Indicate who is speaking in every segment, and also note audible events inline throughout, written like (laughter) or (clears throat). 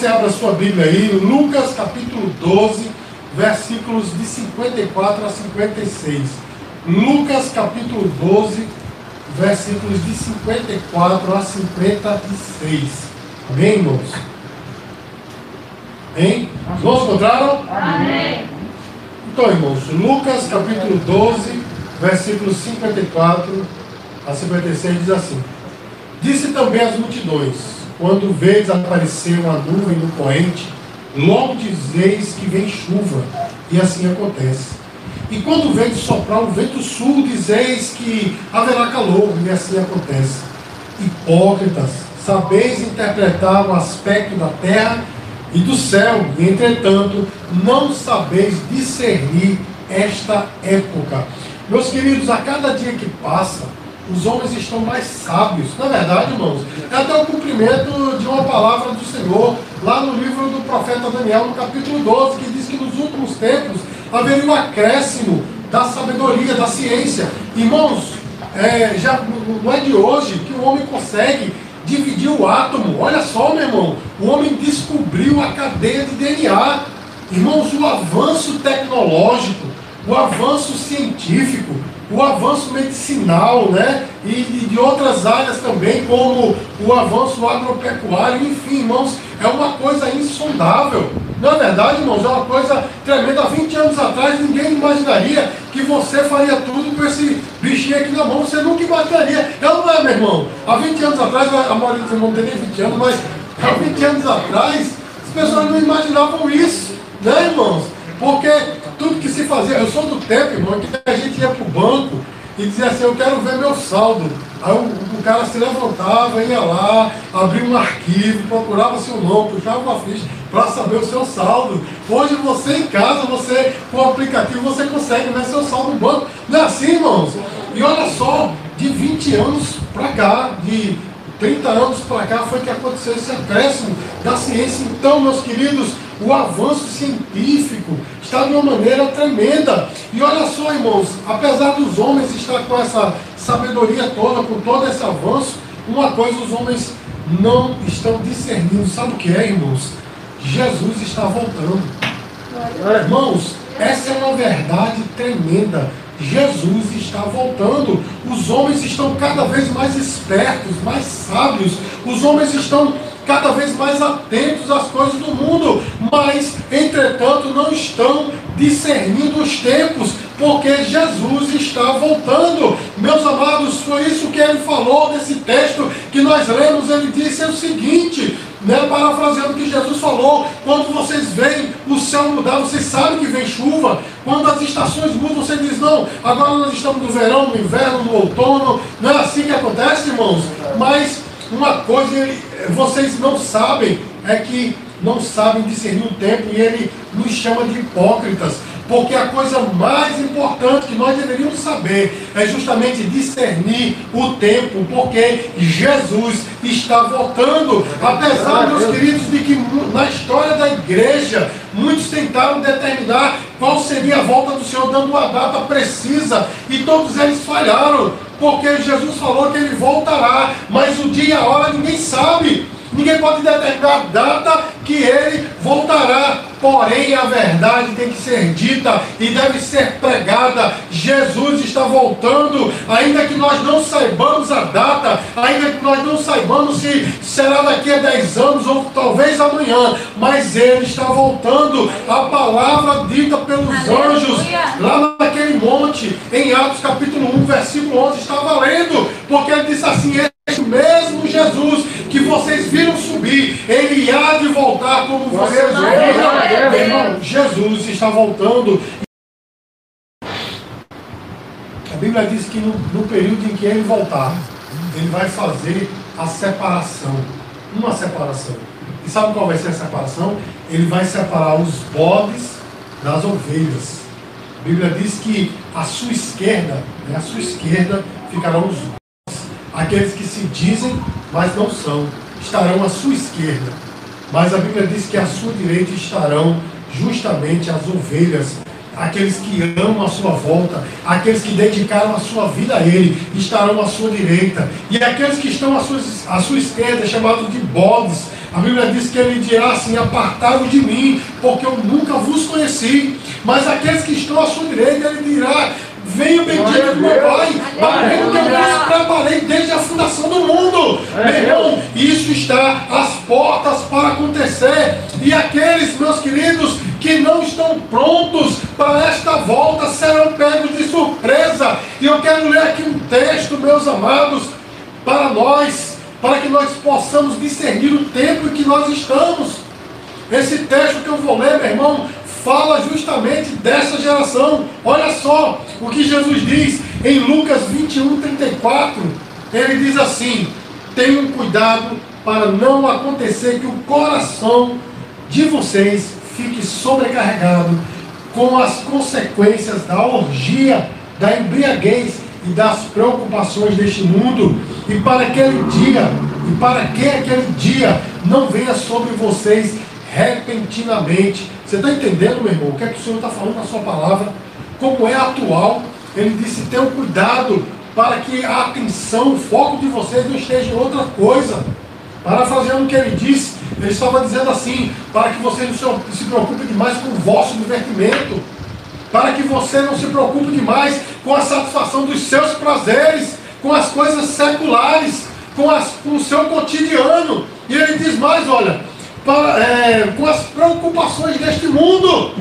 Speaker 1: você abra a sua Bíblia aí, Lucas capítulo 12, versículos de 54 a 56. Lucas capítulo 12, versículos de 54 a 56. Amém, irmãos? Hein? Irmãos encontraram?
Speaker 2: Amém.
Speaker 1: Então, irmãos, Lucas capítulo 12, versículos 54 a 56 diz assim: Disse também às multidões: Quando vês aparecer uma nuvem no poente, logo dizeis que vem chuva, e assim acontece. E quando vem soprar o vento sul, dizeis que haverá calor, e assim acontece. Hipócritas, sabeis interpretar o aspecto da terra e do céu, e entretanto não sabeis discernir esta época. Meus queridos, a cada dia que passa, os homens estão mais sábios. Na verdade, irmãos, é até o cumprimento de uma palavra do Senhor, lá no livro do profeta Daniel, no capítulo 12, que diz que nos últimos tempos haveria um acréscimo da sabedoria, da ciência. Irmãos, é, já não é de hoje que o homem consegue dividir o átomo. Olha só, meu irmão, o homem descobriu a cadeia de DNA. Irmãos, o avanço tecnológico, o avanço científico, o avanço medicinal, né? E, e, de outras áreas também, como o avanço agropecuário, enfim, irmãos, é uma coisa insondável. Na é verdade, irmãos, é uma coisa tremenda. Há 20 anos atrás, ninguém imaginaria que você faria tudo com esse bichinho aqui na mão. Você nunca imaginaria. É ou não é, meu irmão? Há 20 anos atrás, a maioria dos irmãos não tem nem 20 anos, mas há 20 anos atrás, as pessoas não imaginavam isso, né, irmãos? Porque tudo que se fazia, eu sou do tempo, irmão, que a gente ia para o banco e dizia assim, eu quero ver meu saldo. Aí o, o, cara se levantava, ia lá, abria um arquivo, procurava seu nome, puxava uma ficha para saber o seu saldo. Hoje você em casa, você com o aplicativo, você consegue ver seu saldo no banco. Não é assim, irmãos? E olha só, de 20 anos para cá, de 30 anos para cá, foi que aconteceu esse acréscimo da ciência. Então, meus queridos, o avanço científico está de uma maneira tremenda. E olha só, irmãos, apesar dos homens estar com essa sabedoria toda, com todo esse avanço, uma coisa os homens não estão discernindo. Sabe o que é, irmãos? Jesus está voltando. Irmãos, essa é uma verdade tremenda. Jesus está voltando. Os homens estão cada vez mais espertos, mais sábios. Os homens estão cada vez mais atentos às coisas do mundo, mas, entretanto, não estão discernindo os tempos, porque Jesus está voltando. Meus amados, foi isso que ele falou nesse texto que nós lemos. Ele disse o seguinte: né, parafraseando o que Jesus falou, quando vocês veem o céu mudar, vocês sabem que vem chuva. Quando as estações mudam, você diz, não, agora nós estamos no verão, no inverno, no outono. Não é assim que acontece, irmãos? Mas uma coisa vocês não sabem é que não sabem discernir o tempo e ele nos chama de hipócritas. Porque a coisa mais importante que nós deveríamos saber é justamente discernir o tempo, porque Jesus está voltando. Apesar, meus queridos, de que na história da igreja muitos tentaram determinar qual seria a volta do Senhor, dando uma data precisa, e todos eles falharam, porque Jesus falou que ele voltará, mas o dia e a hora ninguém sabe. Ninguém pode determinar a data que ele voltará. Porém, a verdade tem que ser dita e deve ser pregada. Jesus está voltando, ainda que nós não saibamos a data, ainda que nós não saibamos se será daqui a 10 anos ou talvez amanhã, mas ele está voltando. A palavra dita pelos Aleluia. anjos lá naquele monte, em Atos capítulo 1, versículo 11, está valendo, porque ele disse assim: Este mesmo Jesus que vocês viram subir, ele há de voltar como vocês viram. Jesus está voltando. A Bíblia diz que no, no período em que ele voltar, ele vai fazer a separação. Uma separação. E sabe qual vai ser a separação? Ele vai separar os bodes das ovelhas. A Bíblia diz que a sua esquerda, né, a sua esquerda ficarão os aqueles que se dizem, mas não são, estarão à sua esquerda. Mas a Bíblia diz que à sua direita estarão justamente as ovelhas, aqueles que amam a sua volta, aqueles que dedicaram a sua vida a Ele, estarão à sua direita. E aqueles que estão à sua, à sua esquerda, chamados de bodes, A Bíblia diz que ele dirá assim: Apartai-vos de mim, porque eu nunca vos conheci. Mas aqueles que estão à sua direita, ele dirá: Venha bendito do meu Pai, sabendo que eu vos preparei desde a fundação do mundo. Meu irmão, isso está às portas para acontecer. E aqueles, meus queridos, que não estão prontos para esta volta serão pegos de surpresa. E eu quero ler aqui um texto, meus amados, para nós, para que nós possamos discernir o tempo em que nós estamos. Esse texto que eu vou ler, meu irmão, fala justamente dessa geração. Olha só o que Jesus diz em Lucas 21, 34. Ele diz assim: tenham cuidado para não acontecer que o coração de vocês fique sobrecarregado com as consequências da orgia, da embriaguez e das preocupações deste mundo, e para aquele dia, e para que aquele dia não venha sobre vocês repentinamente. Você está entendendo, meu irmão, o que é que o Senhor está falando na sua palavra? Como é atual? Ele disse: tenham cuidado para que a atenção, o foco de vocês não esteja em outra coisa. Parafraseando o que ele disse, ele estava dizendo assim: para que você não se preocupe demais com o vosso divertimento, para que você não se preocupe demais com a satisfação dos seus prazeres, com as coisas seculares, com, as, com o seu cotidiano. E ele diz mais: olha, é, com as preocupações deste mundo.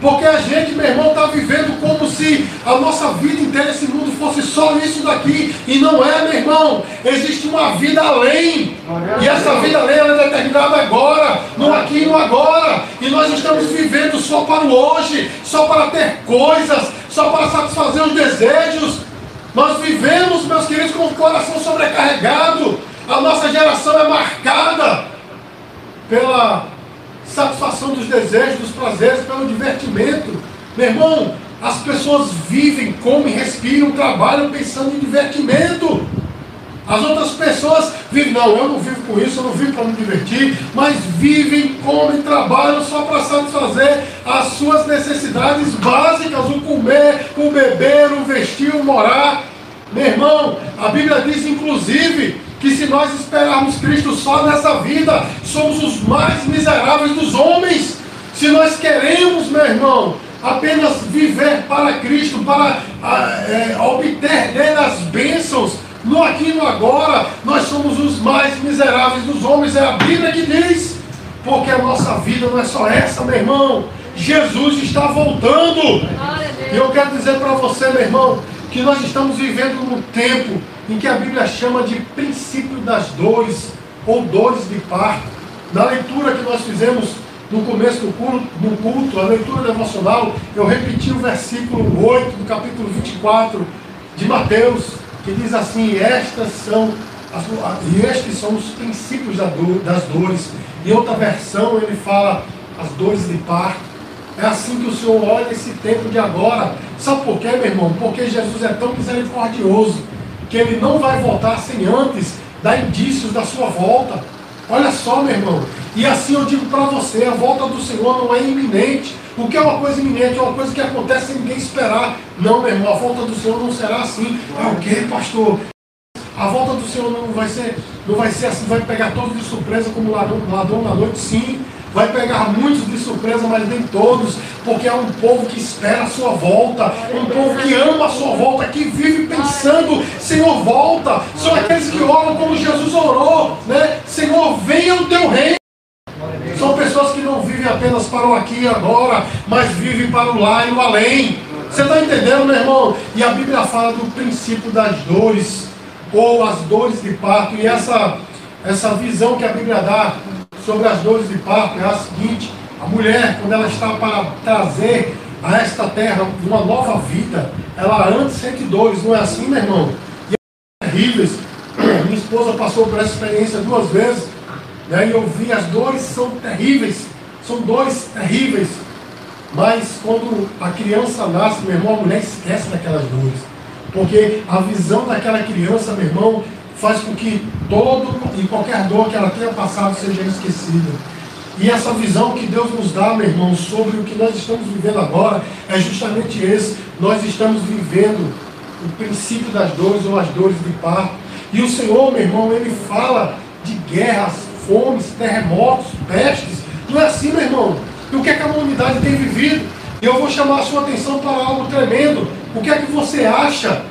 Speaker 1: Porque a gente, meu irmão, está vivendo como se a nossa vida inteira, esse mundo fosse só isso daqui. E não é, meu irmão. Existe uma vida além. E essa vida além é determinada agora, no aqui e no agora. E nós estamos vivendo só para o hoje, só para ter coisas, só para satisfazer os desejos. Nós vivemos, meus queridos, com o coração sobrecarregado. A nossa geração é marcada pela satisfação dos desejos, dos prazeres, pelo divertimento. Meu irmão, as pessoas vivem, comem, respiram, trabalham pensando em divertimento. As outras pessoas vivem, não, eu não vivo com isso, eu não vivo para me divertir, mas vivem, comem, trabalham só para satisfazer as suas necessidades básicas, o comer, o beber, o vestir, o morar. Meu irmão, a Bíblia diz inclusive que se nós esperarmos Cristo só nessa vida, somos os mais miseráveis dos homens. Se nós queremos, meu irmão, apenas viver para Cristo, para é, obter dele as bênçãos, no aqui e no agora, nós somos os mais miseráveis dos homens, é a Bíblia que diz, porque a nossa vida não é só essa, meu irmão. Jesus está voltando. E eu quero dizer para você, meu irmão, que nós estamos vivendo num tempo em que a Bíblia chama de princípio das dores ou dores de parto. Na leitura que nós fizemos no começo do culto, do culto, a leitura devocional, eu repeti o versículo 8 do capítulo 24 de Mateus, que diz assim: Estas são as, e estes são os princípios das dores. Em outra versão ele fala as dores de parto. É assim que o Senhor olha esse tempo de agora. Sabe por quê, meu irmão? Porque Jesus é tão misericordioso que ele não vai voltar sem antes dar indícios da sua volta. Olha só, meu irmão. E assim eu digo para você, a volta do Senhor não é iminente. O que é uma coisa iminente? É uma coisa que acontece sem ninguém esperar. Não, meu irmão, a volta do Senhor não será assim. É o que, pastor? A volta do Senhor não vai ser, não vai ser assim, vai pegar todos de surpresa como ladrão, ladrão na noite, sim. Vai pegar muitos de surpresa, mas nem todos, porque é um povo que espera a sua volta, um povo que ama a sua volta, que vive pensando, Senhor, volta. São aqueles que oram como Jesus orou, né? Senhor, venha o teu reino. São pessoas que não vivem apenas para o aqui e agora, mas vivem para o lá e o além. Você está entendendo, meu irmão? E a Bíblia fala do princípio das dores, ou as dores de parto, e essa, essa visão que a Bíblia dá sobre as dores de parto é a seguinte: a mulher, quando ela está para trazer a esta terra uma nova vida, ela antes sente dores, não é assim, meu irmão? E é terríveis. (clears throat) Minha esposa passou por essa experiência duas vezes, né, e eu vi as dores são terríveis, são dores terríveis. Mas quando a criança nasce, meu irmão, a mulher esquece daquelas dores. Porque a visão daquela criança, meu irmão, faz com que todo e qualquer dor que ela tenha passado seja esquecida. E essa visão que Deus nos dá, meu irmão, sobre o que nós estamos vivendo agora, é justamente esse. Nós estamos vivendo o princípio das dores ou as dores de parto. E o Senhor, meu irmão, ele fala de guerras fomes, terremotos, pestes. Não é assim, meu irmão. E o que, é que a humanidade tem vivido? Eu vou chamar a sua atenção para algo tremendo. O que é que você acha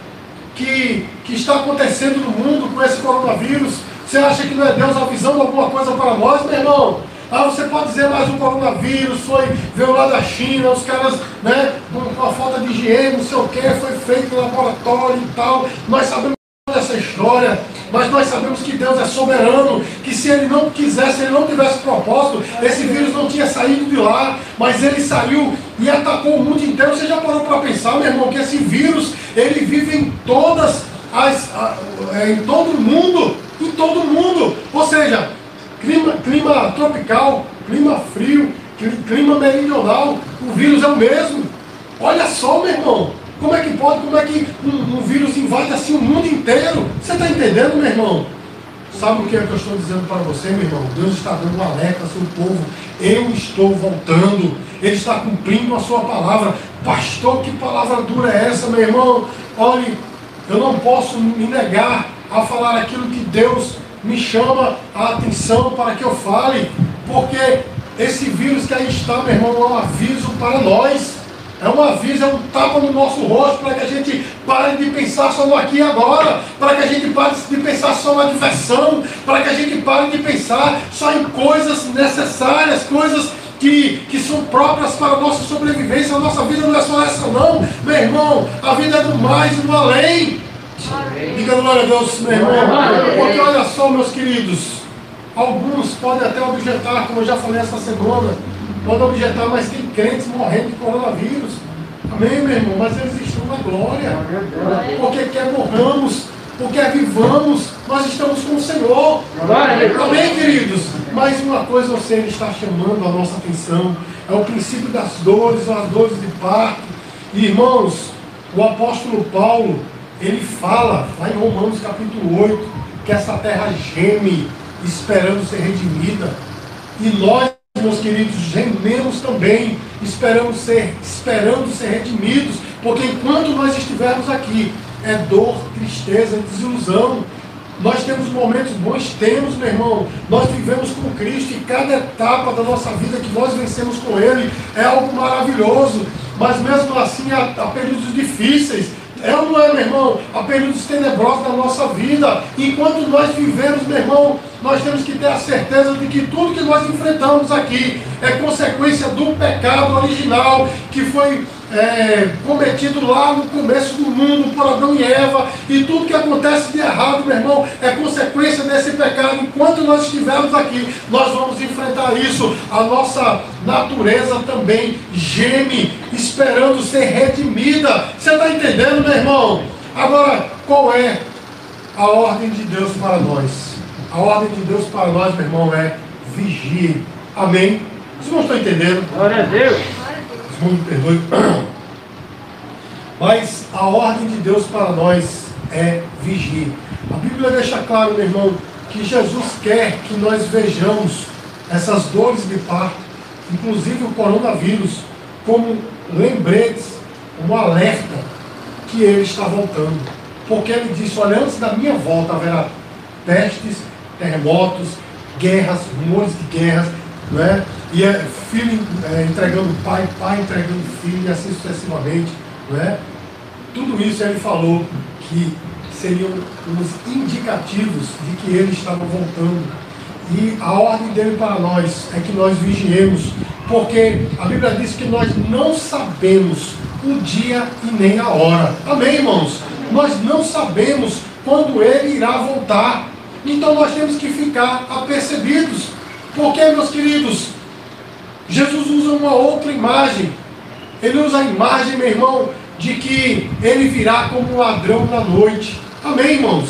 Speaker 1: que, que está acontecendo no mundo com esse coronavírus? Você acha que não é Deus avisando alguma coisa para nós, meu irmão? Ah, você pode dizer, mas o coronavírus foi, veio lá da China, os caras, né, com a falta de higiene, não sei o que, foi feito em laboratório e tal. Nós sabemos dessa história, mas nós sabemos que Deus é soberano, que se Ele não quisesse, se Ele não tivesse propósito, esse vírus não tinha saído de lá, mas ele saiu e atacou o mundo inteiro. Você já parou para pensar, meu irmão, que esse vírus, ele vive em todas as, é, em todo o mundo, em todo o mundo. Ou seja, clima, clima tropical, clima frio, clima meridional, o vírus é o mesmo. Olha só, meu irmão, como é que pode, como é que um, um vírus invade assim o mundo inteiro? Você está entendendo, meu irmão? Sabe o que é que eu estou dizendo para você, meu irmão? Deus está dando um alerta ao seu povo. Eu estou voltando. Ele está cumprindo a sua palavra. Pastor, que palavra dura é essa, meu irmão? Olhe, eu não posso me negar a falar aquilo que Deus me chama a atenção para que eu fale, porque esse vírus que aí está, meu irmão, é um aviso para nós. É um aviso, é um tapa no nosso rosto para que a gente pare de pensar só no aqui e agora, para que a gente pare de pensar só na diversão, para que a gente pare de pensar só em coisas necessárias, coisas que, que são próprias para a nossa sobrevivência. A nossa vida não é só essa, não, meu irmão. A vida é do mais e do além. Diga glória a Deus, meu irmão. Porque olha só, meus queridos, alguns podem até objetar, como eu já falei essa semana, podem objetar, mas tem crentes morrendo de coronavírus. Amém, meu irmão? Mas eles estão na glória. Porque quer morramos, porque vivamos, nós estamos com o Senhor. Amém, queridos? Mas uma coisa o Senhor está chamando a nossa atenção. É o princípio das dores, as dores de parto. irmãos, o apóstolo Paulo, ele fala, lá em Romanos capítulo 8, que essa terra geme, esperando ser redimida. E nós, meus queridos, gememos também, esperamos ser, esperando ser redimidos, porque enquanto nós estivermos aqui, é dor, tristeza, desilusão. Nós temos momentos bons, temos, meu irmão. Nós vivemos com Cristo e cada etapa da nossa vida que nós vencemos com Ele é algo maravilhoso. Mas mesmo assim há, há períodos difíceis, é ou não é, meu irmão? Há períodos tenebrosos da nossa vida. Enquanto nós vivemos, meu irmão, nós temos que ter a certeza de que tudo que nós enfrentamos aqui é consequência do pecado original que foi é, cometido lá no começo do mundo por Adão e Eva, e tudo que acontece de errado, meu irmão, é consequência desse pecado. Enquanto nós estivermos aqui, nós vamos enfrentar isso. A nossa natureza também geme, esperando ser redimida. Você está entendendo, meu irmão? Agora, qual é a ordem de Deus para nós? A ordem de Deus para nós, meu irmão, é vigie. Amém? Vocês não estão entendendo?
Speaker 2: Glória a Deus
Speaker 1: me perdoe. Mas a ordem de Deus para nós é vigiar. A Bíblia deixa claro, meu irmão, que Jesus quer que nós vejamos essas dores de parto, inclusive o coronavírus, como lembretes, como alerta que ele está voltando. Porque ele disse: Olha, antes da minha volta haverá pestes, terremotos, guerras, rumores de guerras, né? e é filho é, entregando pai, pai entregando filho, e assim sucessivamente. Né? Tudo isso ele falou que seriam os indicativos de que ele estava voltando. E a ordem dele para nós é que nós vigiemos, porque a Bíblia diz que nós não sabemos o dia e nem a hora. Amém, irmãos? Nós não sabemos quando ele irá voltar. Então nós temos que ficar apercebidos. Porque, meus queridos, Jesus usa uma outra imagem. Ele usa a imagem, meu irmão, de que ele virá como um ladrão na noite. Amém, irmãos?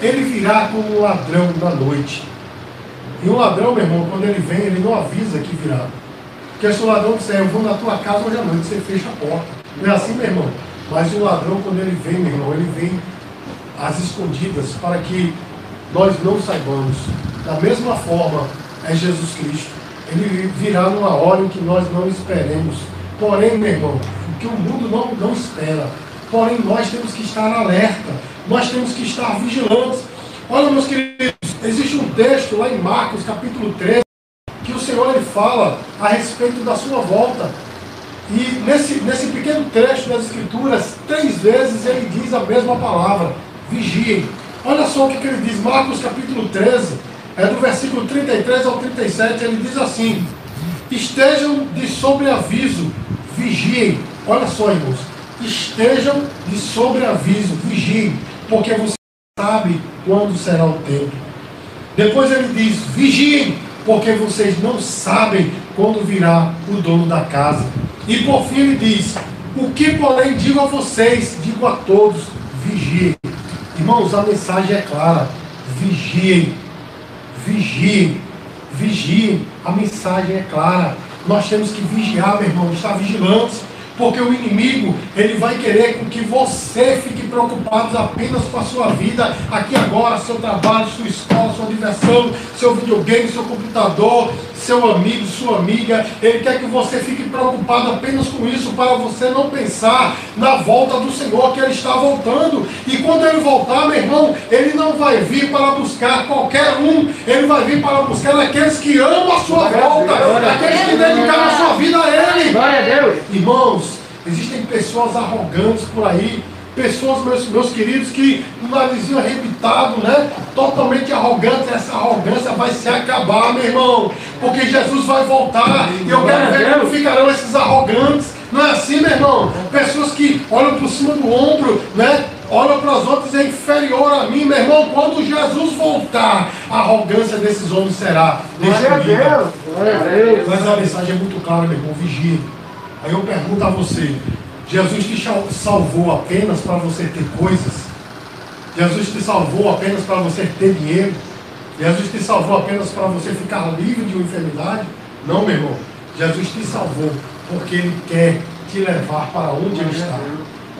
Speaker 1: Ele virá como um ladrão na noite. E um ladrão, meu irmão, quando ele vem, ele não avisa que virá. Porque se o ladrão disser, eu vou na tua casa hoje à noite, você fecha a porta. Não é assim, meu irmão? Mas o ladrão, quando ele vem, meu irmão, ele vem às escondidas para que nós não saibamos. Da mesma forma, é Jesus Cristo ele virá numa hora em que nós não esperemos. Porém, meu irmão, o que o mundo não, não espera. Porém, nós temos que estar alerta, nós temos que estar vigilantes. Olha, meus queridos, Existe um texto lá em Marcos, capítulo 13, que o Senhor ele fala a respeito da sua volta. E nesse, nesse pequeno trecho das Escrituras, três vezes ele diz a mesma palavra: vigiem. Olha só o que, ele diz, Marcos capítulo 13, é do versículo 33 ao 37, ele diz assim: Estejam de sobreaviso, vigiem. Olha só, irmãos, estejam de sobreaviso, vigiem, porque você sabe quando será o tempo. Depois ele diz: vigiem, porque vocês não sabem quando virá o dono da casa. E por fim ele diz: O que, porém, digo a vocês, digo a todos: vigiem. Irmãos, a mensagem é clara: vigiem, vigiem, vigiem. A mensagem é clara. Nós temos que vigiar, meu irmão, estar vigilantes porque o inimigo, ele vai querer com que você fique preocupado apenas com a sua vida, aqui agora, seu trabalho, sua escola, sua diversão, seu videogame, seu computador, seu amigo, sua amiga. Ele quer que você fique preocupado apenas com isso, para você não pensar na volta do Senhor, que ele está voltando. E quando ele voltar, meu irmão, ele não vai vir para buscar qualquer um, ele vai vir para buscar aqueles que amam a sua volta, aqueles que dedicaram a sua vida a ele.
Speaker 2: Glória a Deus.
Speaker 1: Irmãos, Existem pessoas arrogantes por aí, pessoas, meus, meus queridos, que o narizinho arrebitado, né? Totalmente arrogante, essa arrogância vai se acabar, meu irmão. Porque Jesus vai voltar. E eu quero ver como ficarão esses arrogantes. Não é assim, meu irmão? Pessoas que olham por cima do ombro, né? Olham para os outros é inferior a mim, meu irmão. Quando Jesus voltar, a arrogância desses homens será
Speaker 2: destruída.
Speaker 1: Mas a mensagem é muito clara, meu irmão. Vigie Aí eu pergunto a você: Jesus te salvou apenas para você ter coisas? Jesus te salvou apenas para você ter dinheiro? Jesus te salvou apenas para você ficar livre de uma enfermidade? Não, meu irmão. Jesus te salvou porque Ele quer te levar para onde Ele está.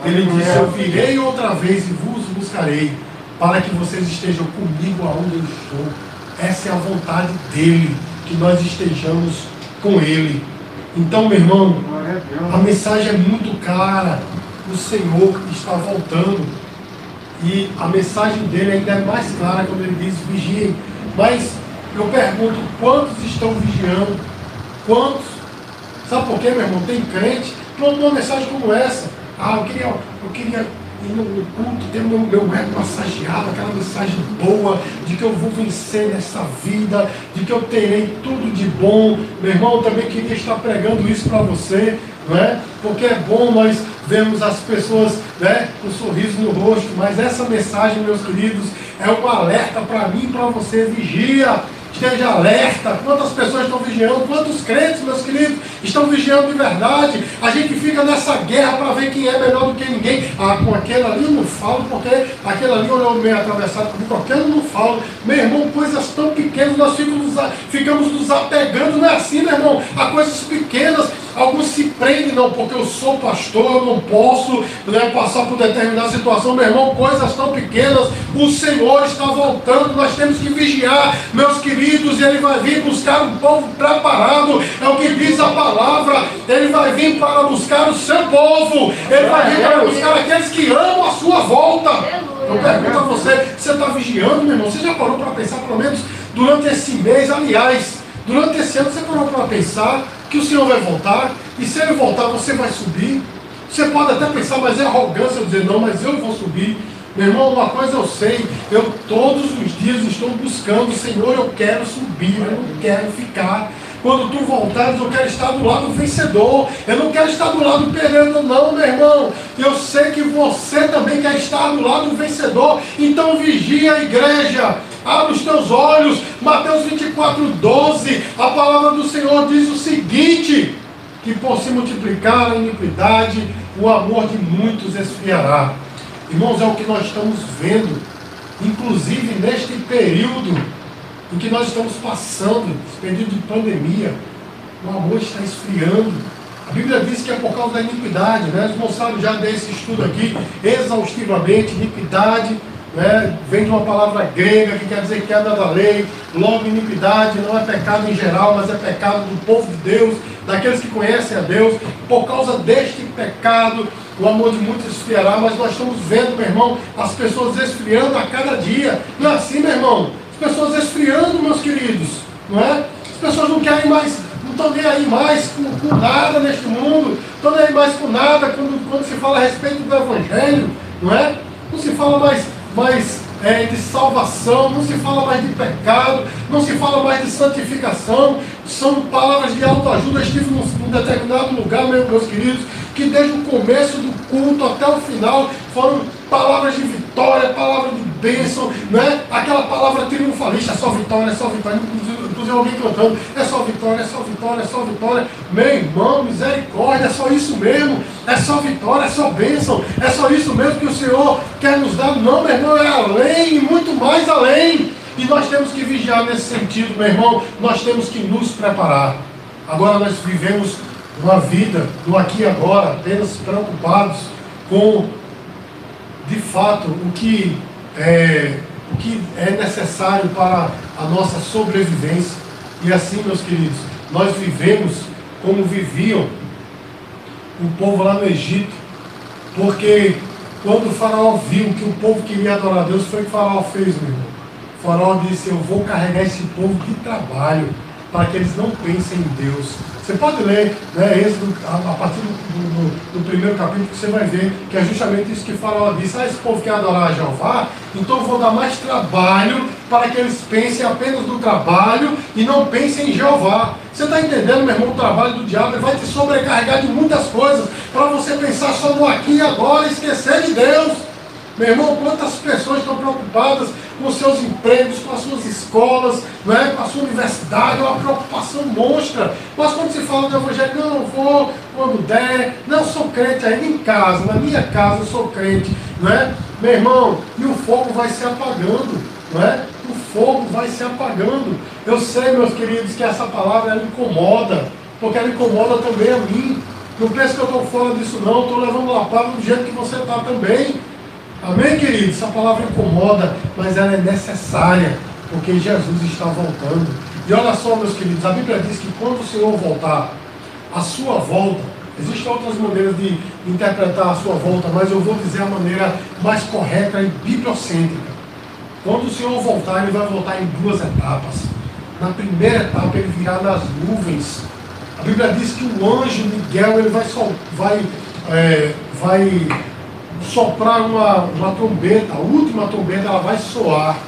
Speaker 1: Ele disse: Eu virei outra vez e vos buscarei, para que vocês estejam comigo aonde eu estou. Essa é a vontade dele, que nós estejamos com Ele. Então, meu irmão, a mensagem é muito clara. O Senhor está voltando. E a mensagem dele ainda é mais clara quando ele diz vigiem. Mas eu pergunto, quantos estão vigiando? Quantos? Sabe por quê, meu irmão? Tem crente que uma mensagem como essa. Ah, eu queria, eu queria no, no culto, ter meu, meu ego massageado, aquela mensagem boa, de que eu vou vencer nessa vida, de que eu terei tudo de bom. Meu irmão, eu também queria estar pregando isso para você, não é? Porque é bom nós vermos as pessoas né, com sorriso no rosto, mas essa mensagem, meus queridos, é um alerta para mim e para você. Vigia Esteja alerta. Quantas pessoas estão vigiando? Quantos crentes, meus queridos, estão vigiando de verdade? A gente fica nessa guerra para ver quem é melhor do que ninguém. Ah, com aquele ali eu não falo, porque aquele ali olhou meio atravessado comigo, com aquele eu não falo. Meu irmão, coisas tão pequenas, nós ficamos, ficamos nos apegando, não é assim, meu irmão? A coisas pequenas. Alguns se prendem, não, porque eu sou pastor, eu não posso né, passar por determinada situação. Meu irmão, coisas tão pequenas, o Senhor está voltando, nós temos que vigiar, meus queridos, e Ele vai vir buscar um povo preparado, é o que diz a palavra, Ele vai vir para buscar o seu povo, Ele vai vir para buscar aqueles que amam a sua volta. Eu pergunto a você, você está vigiando, meu irmão? Você já parou para pensar, pelo menos durante esse mês, aliás, durante esse ano, você parou para pensar que o Senhor vai voltar, e se ele voltar, você vai subir. Você pode até pensar, mas é arrogância dizer, não, mas eu vou subir. Meu irmão, uma coisa eu sei, eu todos os dias estou buscando, Senhor, eu quero subir, eu não quero ficar. Quando tu voltares, eu quero estar do lado vencedor. Eu não quero estar do lado perdendo, não, meu irmão. Eu sei que você também quer estar do lado vencedor. Então vigia a igreja. Abre os teus olhos. Mateus 24, 12. A palavra do Senhor diz o seguinte: que por se multiplicar a iniquidade, o amor de muitos esfriará. Irmãos, é o que nós estamos vendo, inclusive neste período em que nós estamos passando, esse período de pandemia. O amor está esfriando. A Bíblia diz que é por causa da iniquidade, né? Os irmãos sabem já desse estudo aqui, exaustivamente, iniquidade né, vem de uma palavra grega que quer dizer queda da lei, logo iniquidade não é pecado em geral, mas é pecado do povo de Deus, daqueles que conhecem a Deus. Por causa deste pecado, o amor de muitos esfriará, mas nós estamos vendo, meu irmão, as pessoas esfriando a cada dia. Não é assim, meu irmão? As pessoas esfriando, meus queridos, não é? As pessoas não querem mais, não estão nem aí mais com, com nada neste mundo, estão nem aí mais com nada quando, quando se fala a respeito do Evangelho, não é? Não se fala mais, mais é, de salvação, não se fala mais de pecado, não se fala mais de santificação, são palavras de autoajuda. Estive num, num determinado lugar, meus queridos, que desde o começo do culto até o final foram palavras de vitória, palavras de bênção, né? aquela palavra triunfalista, é só vitória, é só vitória, inclusive alguém cantando, é só vitória, é só vitória, é só vitória. Meu irmão, misericórdia, é só isso mesmo, é só vitória, é só bênção, é só isso mesmo que o Senhor quer nos dar. Não, meu irmão, é além e muito mais além. E nós temos que vigiar nesse sentido, meu irmão, nós temos que nos preparar. Agora nós vivemos uma vida do aqui e agora, apenas preocupados com, de fato, o que é, o que é necessário para a nossa sobrevivência. E assim, meus queridos, nós vivemos como viviam o povo lá no Egito, porque quando o faraó viu que o povo queria adorar a Deus, foi o que o faraó fez, meu irmão. O faraó disse, eu vou carregar esse povo de trabalho, para que eles não pensem em Deus, você pode ler né, a, partir do, do, do, primeiro capítulo, que você vai ver que é justamente isso que Faraó disse. Ah, esse povo quer adorar a Jeová, então eu vou dar mais trabalho para que eles pensem apenas no trabalho e não pensem em Jeová. Você está entendendo, meu irmão, o trabalho do diabo? Ele vai te sobrecarregar de muitas coisas para você pensar só no aqui e agora e esquecer de Deus. Meu irmão, quantas pessoas estão preocupadas com seus empregos, com as suas escolas, não é? com a sua universidade, é uma preocupação monstra. Mas quando se fala do Evangelho, não, vou quando der, não sou crente ainda em casa, na minha casa eu sou crente, não é? Meu irmão, e o fogo vai se apagando, não é? O fogo vai se apagando. Eu sei, meus queridos, que essa palavra ela incomoda, porque ela incomoda também a mim. Não pense que eu estou fora disso não, estou levando a palavra do jeito que você está também. Amém, queridos? Essa palavra incomoda, mas ela é necessária, porque Jesus está voltando. E olha só, meus queridos, a Bíblia diz que quando o Senhor voltar, a sua volta, existem outras maneiras de interpretar a sua volta, mas eu vou dizer a maneira mais correta e bibliocêntrica. Quando o Senhor voltar, ele vai voltar em duas etapas. Na primeira etapa, ele virá nas nuvens. A Bíblia diz que o anjo Miguel ele vai, vai, é, vai soprar uma, uma trombeta, a última trombeta ela vai soar.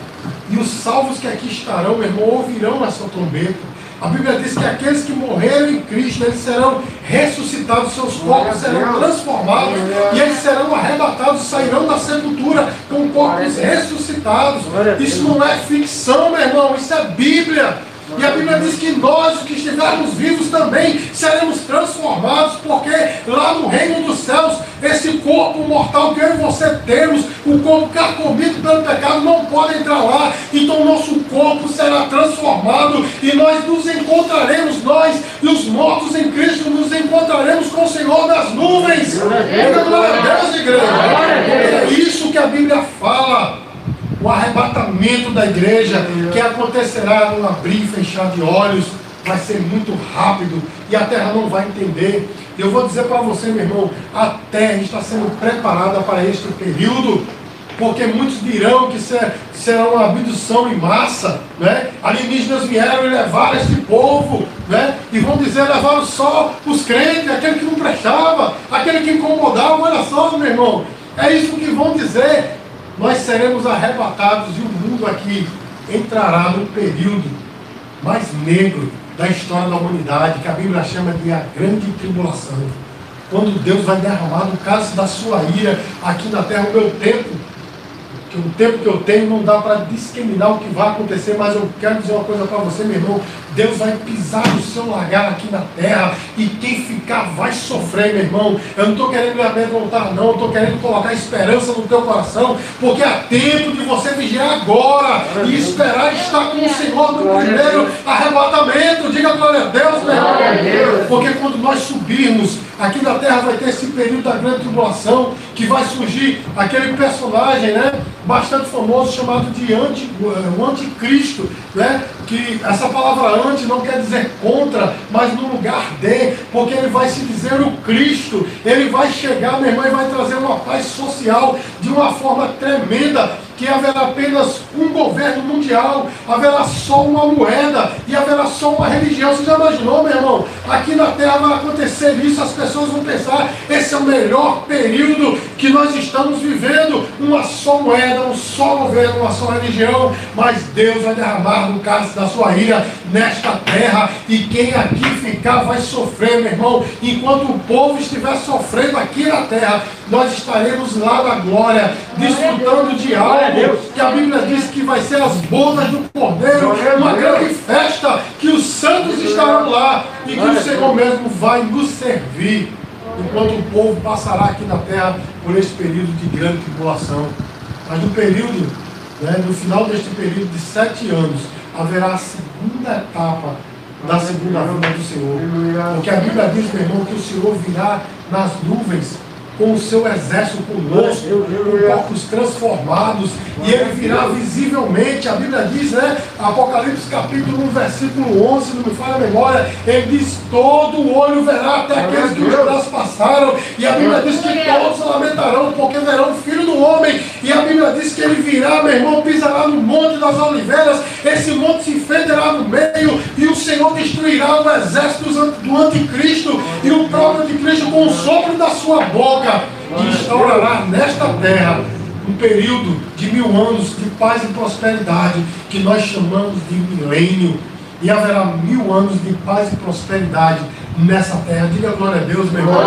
Speaker 1: E os salvos que aqui estarão, meu irmão, ouvirão essa trombeta. A Bíblia diz que aqueles que morreram em Cristo, eles serão ressuscitados, seus corpos serão transformados e eles serão arrebatados, sairão da sepultura com corpos ressuscitados. Isso não é ficção, meu irmão, isso é Bíblia. E a Bíblia diz que nós, que estivermos vivos, também seremos transformados, porque lá no reino dos céus, esse corpo mortal que eu e você temos, o corpo carcomido pelo pecado, não pode entrar lá. Então nosso corpo será transformado e nós nos encontraremos, nós e os mortos em Cristo, nos encontraremos com o Senhor das nuvens. Glória a Deus, igreja. É isso que a Bíblia fala o arrebatamento da igreja, que acontecerá num abrir e fechar de olhos, vai ser muito rápido e a terra não vai entender. Eu vou dizer para você, meu irmão, a terra está sendo preparada para este período, porque muitos dirão que será uma abdução em massa, né? alienígenas vieram e levaram este povo, né? e vão dizer, levaram só os crentes, aquele que não prestava, aquele que incomodava, olha só, meu irmão, é isso que vão dizer, nós seremos arrebatados e o mundo aqui entrará no período mais negro da história da humanidade, que a Bíblia chama de a grande tribulação. Quando Deus vai derramar no caso da sua ira aqui na terra, o meu tempo que o tempo que eu tenho não dá para discriminar o que vai acontecer, mas eu quero dizer uma coisa para você, meu irmão. Deus vai pisar no seu lagar aqui na terra e quem ficar vai sofrer, meu irmão. Eu não estou querendo me amedrontar, não. Eu estou querendo colocar esperança no teu coração, porque há tempo de você vigiar agora e esperar estar com o Senhor no primeiro arrebatamento. Diga glória a Deus, meu irmão. Porque quando nós subirmos aqui na terra, vai ter esse período da grande tribulação que vai surgir aquele personagem, né? bastante famoso chamado de anti, eh, o anticristo, né? que essa palavra anti não quer dizer contra, mas no lugar de, porque ele vai se dizer o Cristo, ele vai chegar, meu irmão, e vai trazer uma paz social de uma forma tremenda, que haverá apenas um governo mundial, haverá só uma moeda e haverá só uma religião. Você já imaginou, meu irmão? Aqui na Terra vai acontecer isso, as pessoas vão pensar, esse é o melhor período que nós estamos vivendo, uma só moeda, um só governo, uma só religião, mas Deus vai derramar no cálice da sua ira nesta terra, e quem aqui ficar vai sofrer, meu irmão, enquanto o povo estiver sofrendo aqui na terra, nós estaremos lá na glória, desfrutando de algo que a Bíblia diz que vai ser as bodas do Cordeiro, uma grande festa, que os santos estarão lá e que o Senhor mesmo vai nos servir, enquanto o povo passará aqui na terra por esse período de grande tribulação. Mas no período, né, no final deste período de sete anos, haverá a segunda etapa da segunda vinda do Senhor. Porque a Bíblia diz, meu irmão, que o Senhor virá nas nuvens com o seu exército conosco, com corpos transformados, e ele virá visivelmente, a Bíblia diz, né? Apocalipse capítulo 1, versículo 11, não me falha a memória, ele diz: todo o olho verá até aqueles que os braços passaram, e a Bíblia diz que todos lamentarão, porque verão o filho do homem, e a Bíblia diz que ele virá, meu irmão, pisará no monte das oliveiras, esse monte se fenderá no meio, e o Senhor destruirá o exército do anticristo, e o próprio anticristo com o sopro da sua boca boca instaurará nesta terra um período de mil anos de paz e prosperidade, que nós chamamos de milênio. E haverá mil anos de paz e prosperidade nessa terra. Diga glória a Deus, meu irmão.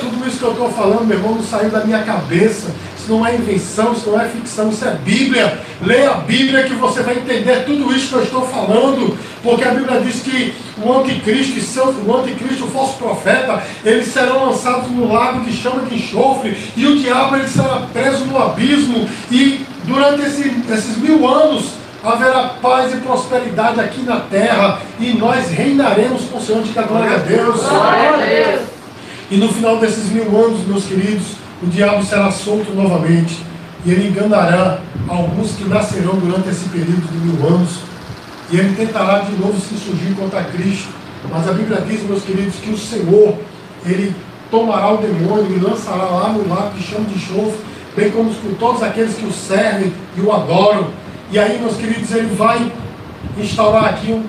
Speaker 1: Tudo isso que eu estou falando, meu irmão, não saiu da minha cabeça. Isso não é invenção, isso não é ficção, isso é Bíblia. Leia a Bíblia que você vai entender tudo isso que eu estou falando. Porque a Bíblia diz que o anticristo e seu, o anticristo, o falso profeta, eles serão lançados no lago de chama de enxofre. E o diabo ele será preso no abismo. E durante esse, esses mil anos haverá paz e prosperidade aqui na terra. E nós reinaremos com o Senhor. de glória a Deus. Glória a Deus. E no final desses mil anos, meus queridos, o diabo será solto novamente e ele enganará alguns que nascerão durante esse período de mil anos e ele tentará de novo se surgir contra Cristo. Mas a Bíblia diz, meus queridos, que o Senhor, ele tomará o demônio e lançará lá no lago de chama de enxofre, bem como com todos aqueles que o servem e o adoram. E aí, meus queridos, ele vai instaurar aqui um,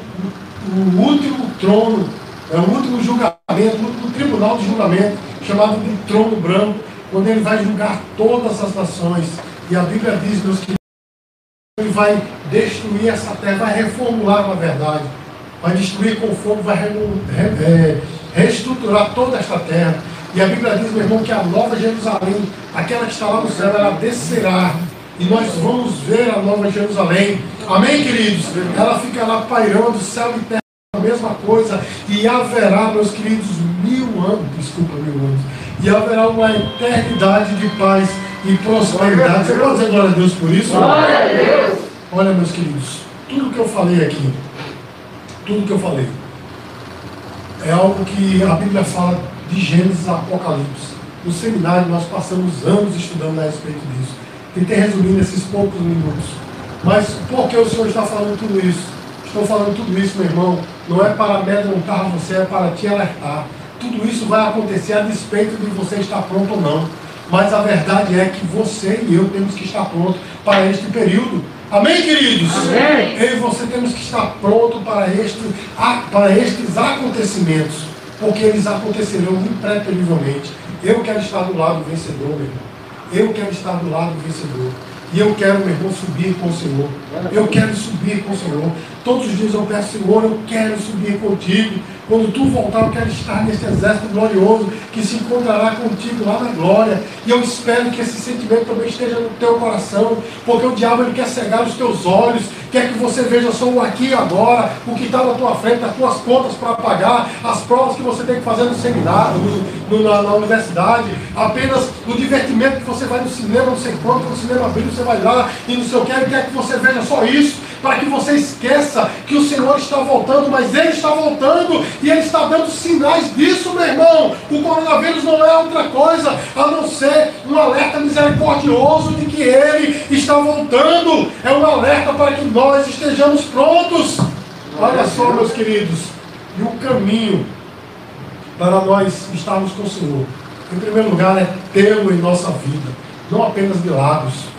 Speaker 1: um, um último trono, é o último julgamento, o último tribunal de julgamento, chamado de trono branco, quando ele vai julgar todas as nações. E a Bíblia diz, meus queridos, ele vai destruir essa terra, vai reformular na verdade, vai destruir com fogo, vai re, re, é, reestruturar toda esta terra. E a Bíblia diz, meu irmão, que a nova Jerusalém, aquela que está lá no céu, ela descerá. E nós vamos ver a nova Jerusalém. Amém, queridos? Ela fica lá pairando, céu e terra, a mesma coisa. E haverá, meus queridos, mil anos, desculpa, mil anos e haverá uma eternidade de paz e prosperidade. Você pode dizer glória a Deus por isso? Glória a Deus! Olha, meus queridos, tudo que eu falei aqui, tudo que eu falei, é algo que a Bíblia fala de Gênesis a Apocalipse. No seminário nós passamos anos estudando a respeito disso. Tentei resumir nesses poucos minutos. Mas por que o Senhor está falando tudo isso? Estou falando tudo isso, meu irmão, não é para amedrontar você, é para te alertar tudo isso vai acontecer a despeito de você estar pronto ou não. Mas a verdade é que você e eu temos que estar pronto para este período. Amém, queridos? Amém. Eu e você temos que estar pronto para, este, para estes acontecimentos, porque eles acontecerão impreterivelmente. Eu quero estar do lado do vencedor, meu irmão. Eu quero estar do lado do vencedor. E eu quero, meu irmão, subir com o Senhor. Eu quero subir com o Senhor. Todos os dias eu peço, Senhor, eu quero subir contigo. Quando tu voltar, eu quero estar nesse exército glorioso que se encontrará contigo lá na glória. E eu espero que esse sentimento também esteja no teu coração, porque o diabo ele quer cegar os teus olhos, quer que você veja só o aqui e agora, o que está na tua frente, as tuas contas para pagar, as provas que você tem que fazer no seminário, no, no, na, na, universidade, apenas o divertimento que você vai no cinema, não sei quanto, no cinema abrindo, você vai lá e não sei o que, quer que você veja só isso para que você esqueça que o Senhor está voltando, mas Ele está voltando e Ele está dando sinais disso, meu irmão. O coronavírus não é outra coisa a não ser um alerta misericordioso de que Ele está voltando. É um alerta para que nós estejamos prontos. Olha só, meus queridos, e o caminho para nós estarmos com o Senhor, em primeiro lugar, é tê-lo em nossa vida, não apenas de lados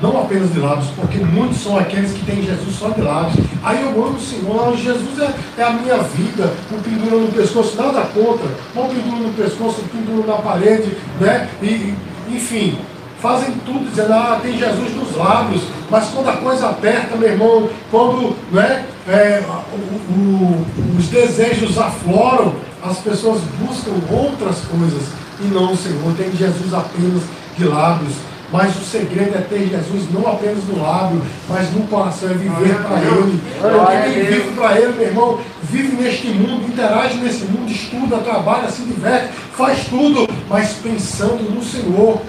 Speaker 1: não apenas de lábios, porque muitos são aqueles que têm Jesus só de lábios. Aí eu amo o Senhor, Jesus é, é, a minha vida, o penduro no pescoço, nada contra, o penduro no pescoço, o penduro na parede, né? E, enfim, fazem tudo dizendo, ah, tem Jesus nos lábios, mas quando a coisa aperta, meu irmão, quando né, é, o, o, os desejos afloram, as pessoas buscam outras coisas e não Senhor, tem Jesus apenas de lábios. Mas o segredo é ter Jesus não apenas no lábio, mas no coração, é viver para Ele. Porque quem vive para Ele, meu irmão, vive neste mundo, interage nesse mundo, estuda, trabalha, se diverte, faz tudo, mas pensando no Senhor.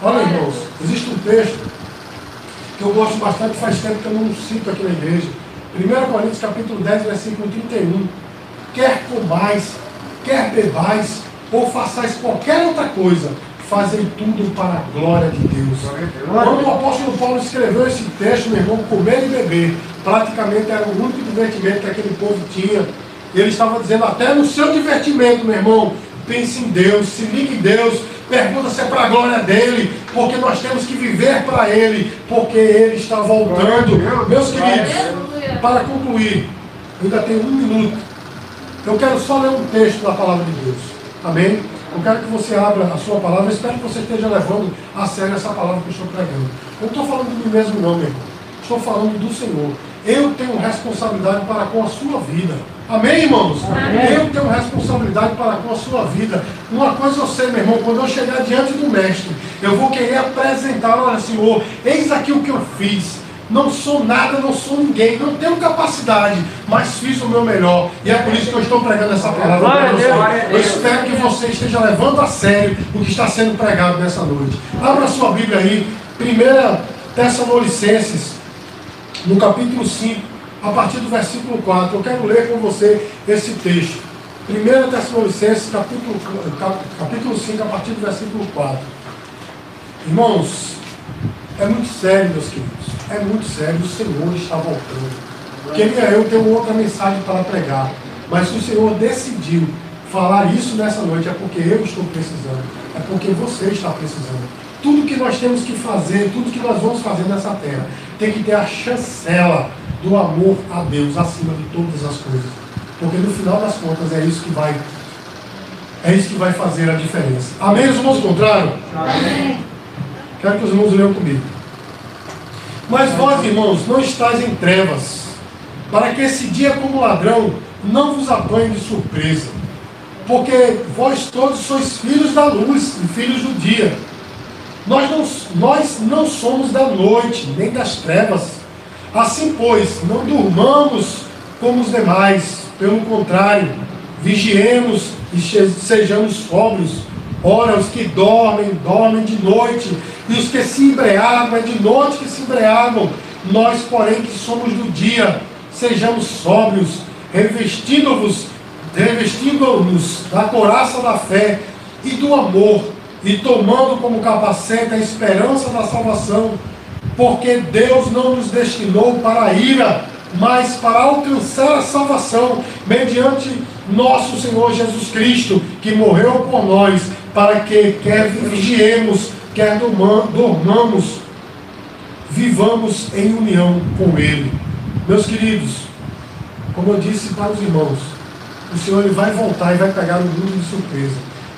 Speaker 1: Olha, irmãos, existe um texto que eu gosto bastante, faz tempo que eu não cito aqui na igreja. 1 Coríntios capítulo 10, versículo 31. Quer comais, quer bebais, ou façais qualquer outra coisa, fazem tudo para a glória de Deus. Quando o apóstolo Paulo escreveu esse texto, meu irmão, comer e beber, praticamente era o único divertimento que aquele povo tinha. Ele estava dizendo, até no seu divertimento, meu irmão, pense em Deus, se ligue em Deus, pergunta se é para a glória dele, porque nós temos que viver para ele, porque ele está voltando. Meus queridos, para concluir, ainda tem um minuto. Eu quero só ler um texto da palavra de Deus. Amém? Eu quero que você abra a sua palavra. Eu espero que você esteja levando a sério essa palavra que eu estou pregando. Eu não estou falando de mim mesmo, não, meu irmão. Estou falando do Senhor. Eu tenho responsabilidade para com a sua vida. Amém, irmãos? Amém. Eu tenho responsabilidade para com a sua vida. Uma coisa eu sei, meu irmão, quando eu chegar diante do mestre, eu vou querer apresentar, olha, Senhor, eis aqui o que eu fiz. Não sou nada, não sou ninguém, não tenho capacidade, mas fiz o meu melhor. E é por isso que eu estou pregando essa palavra para você. Eu espero que você esteja levando a sério o que está sendo pregado nessa noite. Abra sua Bíblia aí, 1 Tessalonicenses, no capítulo 5 a partir do versículo 4. Eu quero ler com você esse texto. 1 Tessalonicenses, capítulo, capítulo 5, a partir do versículo 4. Irmãos, é muito sério, meus queridos. É muito sério. O Senhor está voltando. Queria eu ter outra mensagem para pregar. Mas se o Senhor decidiu falar isso nessa noite, é porque eu estou precisando. É porque você está precisando. Tudo que nós temos que fazer, tudo que nós vamos fazer nessa terra, tem que ter a chancela do amor a Deus acima de todas as coisas. Porque no final das contas é isso que vai é isso que vai fazer a diferença. Amém? Os irmãos encontraram? Amém. Quero que os irmãos leiam comigo. Mas vós, irmãos, não estáis em trevas, para que esse dia como ladrão não vos apanhe de surpresa. Porque vós todos sois filhos da luz e filhos do dia. Nós não, nós não somos da noite, nem das trevas. Assim, pois, não durmamos como os demais, pelo contrário, vigiemos e sejamos sóbrios. Ora, os que dormem, dormem de noite, e os que se embriagam, é de noite que se embriagam. Nós, porém, que somos do dia, sejamos sóbrios, revestindo-vos, revestindo-nos da coraça da fé e do amor, e tomando como capacete a esperança da salvação porque Deus não nos destinou para a ira, mas para alcançar a salvação mediante nosso Senhor Jesus Cristo, que morreu por nós, para que quer vigiemos, quer dormamos, vivamos em união com Ele. Meus queridos, como eu disse para os irmãos, o Senhor ele vai voltar e vai pegar o mundo de surpresa.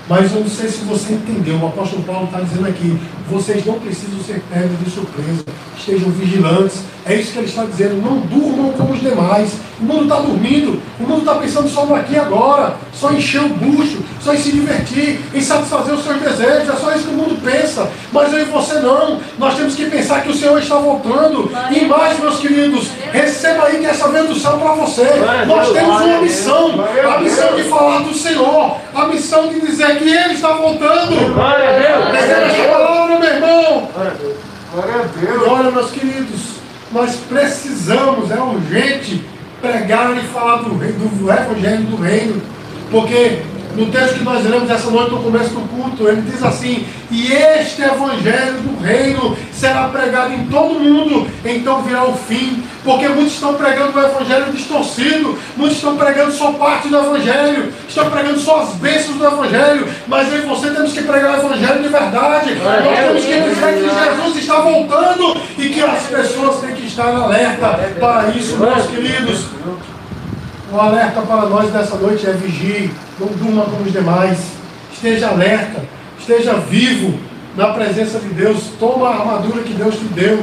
Speaker 1: Mas eu não sei se você entendeu, o apóstolo Paulo está dizendo aqui, vocês não precisam ser pegos de surpresa, estejam vigilantes. É isso que ele está dizendo, não durmam como os demais. O mundo está dormindo, o mundo está pensando só no aqui e agora, só encher o bucho, só em se divertir, em satisfazer os seus desejos, é só isso que o mundo pensa. Mas eu e você não, nós temos que pensar que o Senhor está voltando. E mais, meus queridos, receba aí que essa vem do céu para você. Nós temos uma missão, a missão de falar do Senhor, a missão de dizer que Ele está voltando. Glória a Deus. Receba esta palavra, meu irmão. Glória a Deus. Glória a Deus. Olha, meus queridos, nós precisamos, é urgente, pregar e falar do, do Evangelho do Reino. Porque no texto que nós lemos essa noite no começo do culto, ele diz assim: E este Evangelho do Reino será pregado em todo mundo, então virá o fim. Porque muitos estão pregando o Evangelho distorcido, muitos estão pregando só parte do Evangelho, estão pregando só as bênçãos do Evangelho, mas eu e você temos que pregar o Evangelho de verdade. Nós temos que dizer que Jesus está voltando e que as pessoas têm que estar alerta para isso, meus queridos. O alerta para nós nessa noite é vigie, não durma como os demais, esteja alerta, esteja vivo na presença de Deus, toma a armadura que Deus te deu,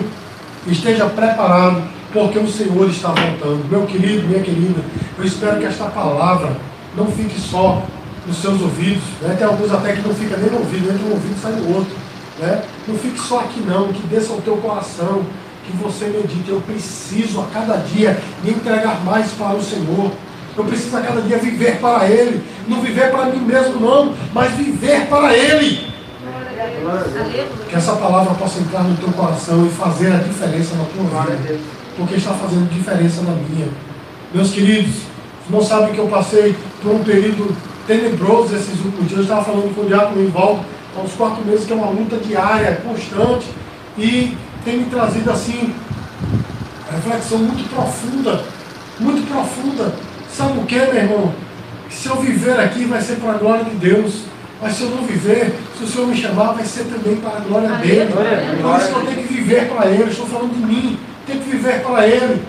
Speaker 1: esteja preparado, porque o Senhor está voltando. Meu querido, minha querida, eu espero que esta palavra não fique só nos seus ouvidos, né? tem alguns até que não fica nem no ouvido, entra um ouvido e sai no outro. Né? Não fique só aqui não, que desça ao teu coração, que você medite, eu preciso a cada dia me entregar mais para o Senhor. Eu preciso a cada dia viver para Ele. Não viver para mim mesmo, não, mas viver para Ele. Que essa palavra possa entrar no teu coração e fazer a diferença na tua vida. Porque está fazendo diferença na minha. Meus queridos, não sabem que eu passei por um período tenebroso esses últimos dias. Eu estava falando com o Diácono volta há uns quatro meses, que é uma luta diária, constante, e tem me trazido assim, reflexão muito profunda, muito profunda. Sabe o que, meu irmão? Se eu viver aqui vai ser para a glória de Deus. Mas se eu não viver, se o Senhor me chamar, vai ser também para a glória dele. Por isso que eu tenho que viver para Ele. Estou falando de mim. Tenho que viver para Ele.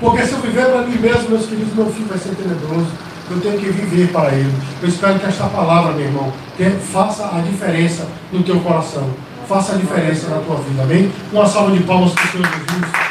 Speaker 1: Porque se eu viver para mim mesmo, meus queridos, meu fim vai ser tenebroso. Eu tenho que viver para Ele. Eu espero que esta palavra, meu irmão, faça a diferença no teu coração. Faça a diferença na tua vida. Amém? Uma salva de palmas para o Senhor Jesus.